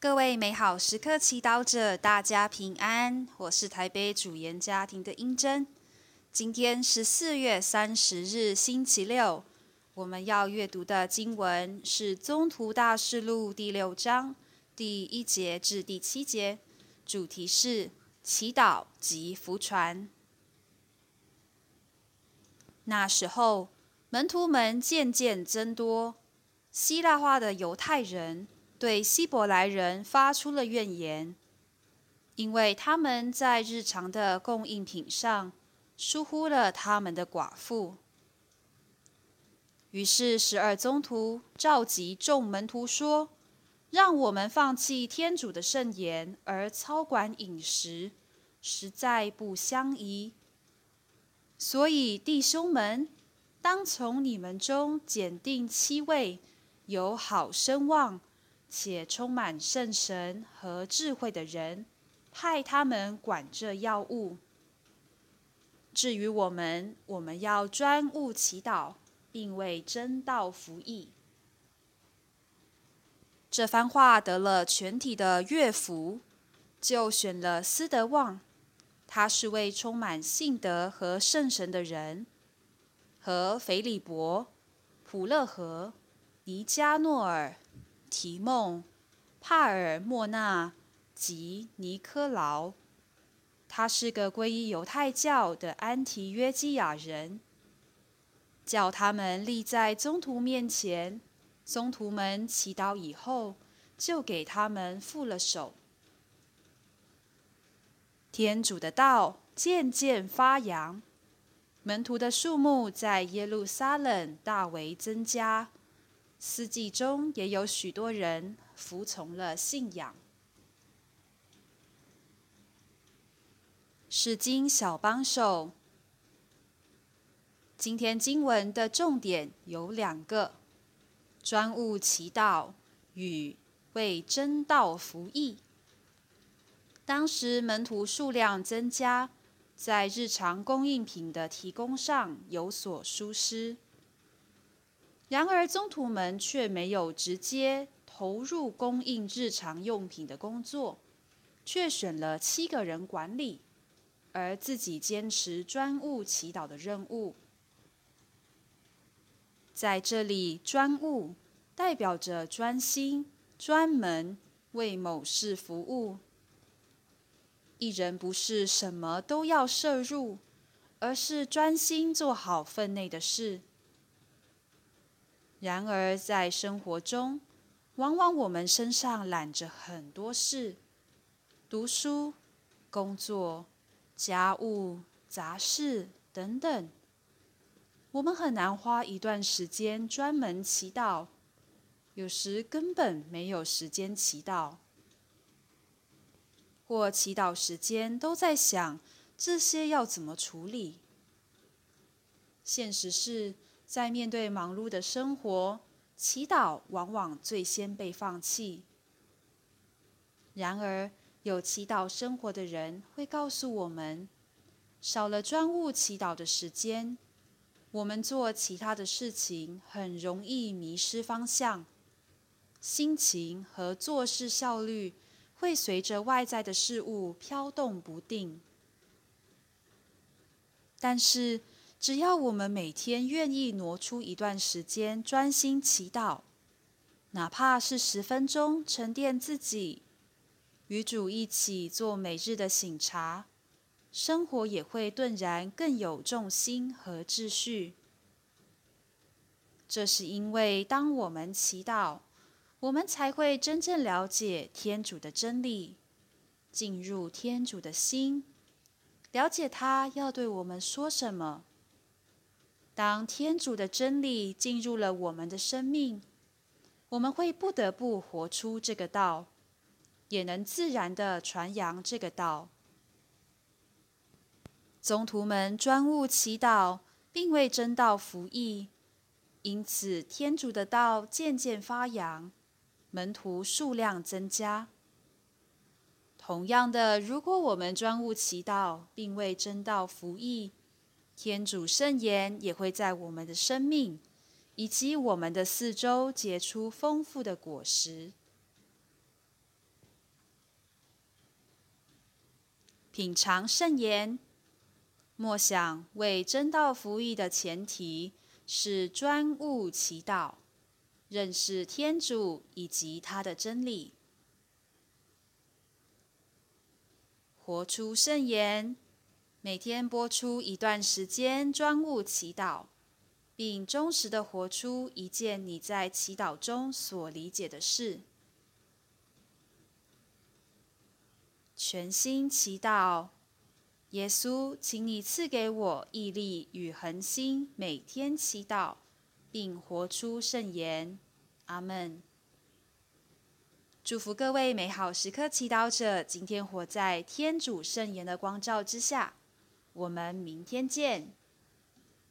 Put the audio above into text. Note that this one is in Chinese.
各位美好时刻祈祷者，大家平安。我是台北主研家庭的英珍。今天是四月三十日，星期六。我们要阅读的经文是《宗徒大事录》第六章第一节至第七节，主题是祈祷及福传。那时候，门徒们渐渐增多，希腊化的犹太人。对希伯来人发出了怨言，因为他们在日常的供应品上疏忽了他们的寡妇。于是十二宗徒召集众门徒说：“让我们放弃天主的圣言，而操管饮食，实在不相宜。所以弟兄们，当从你们中拣定七位有好声望。”且充满圣神和智慧的人，派他们管这药物。至于我们，我们要专务祈祷，并为真道服役。这番话得了全体的乐福，就选了斯德旺，他是位充满信德和圣神的人，和腓利伯、普勒和尼加诺尔。提梦、帕尔莫纳及尼科劳，他是个皈依犹太教的安提约基亚人，叫他们立在宗徒面前。宗徒们祈祷以后，就给他们复了手。天主的道渐渐发扬，门徒的数目在耶路撒冷大为增加。四季中也有许多人服从了信仰。是经小帮手。今天经文的重点有两个：专务祈祷与为真道服役。当时门徒数量增加，在日常供应品的提供上有所疏失。然而，宗徒们却没有直接投入供应日常用品的工作，却选了七个人管理，而自己坚持专务祈祷的任务。在这里，专务代表着专心、专门为某事服务。一人不是什么都要摄入，而是专心做好分内的事。然而，在生活中，往往我们身上揽着很多事：读书、工作、家务、杂事等等。我们很难花一段时间专门祈祷，有时根本没有时间祈祷，或祈祷时间都在想这些要怎么处理。现实是。在面对忙碌的生活，祈祷往往最先被放弃。然而，有祈祷生活的人会告诉我们，少了专务祈祷的时间，我们做其他的事情很容易迷失方向，心情和做事效率会随着外在的事物飘动不定。但是，只要我们每天愿意挪出一段时间专心祈祷，哪怕是十分钟沉淀自己，与主一起做每日的醒茶，生活也会顿然更有重心和秩序。这是因为，当我们祈祷，我们才会真正了解天主的真理，进入天主的心，了解他要对我们说什么。当天主的真理进入了我们的生命，我们会不得不活出这个道，也能自然的传扬这个道。宗徒们专务祈祷，并为真道服役，因此天主的道渐渐发扬，门徒数量增加。同样的，如果我们专务祈祷，并为真道服役，天主圣言也会在我们的生命以及我们的四周结出丰富的果实。品尝圣言，莫想为真道服役的前提是专务祈祷，认识天主以及他的真理。活出圣言。每天播出一段时间专务祈祷，并忠实的活出一件你在祈祷中所理解的事。全心祈祷，耶稣，请你赐给我毅力与恒心，每天祈祷，并活出圣言。阿门。祝福各位美好时刻祈祷者，今天活在天主圣言的光照之下。我们明天见。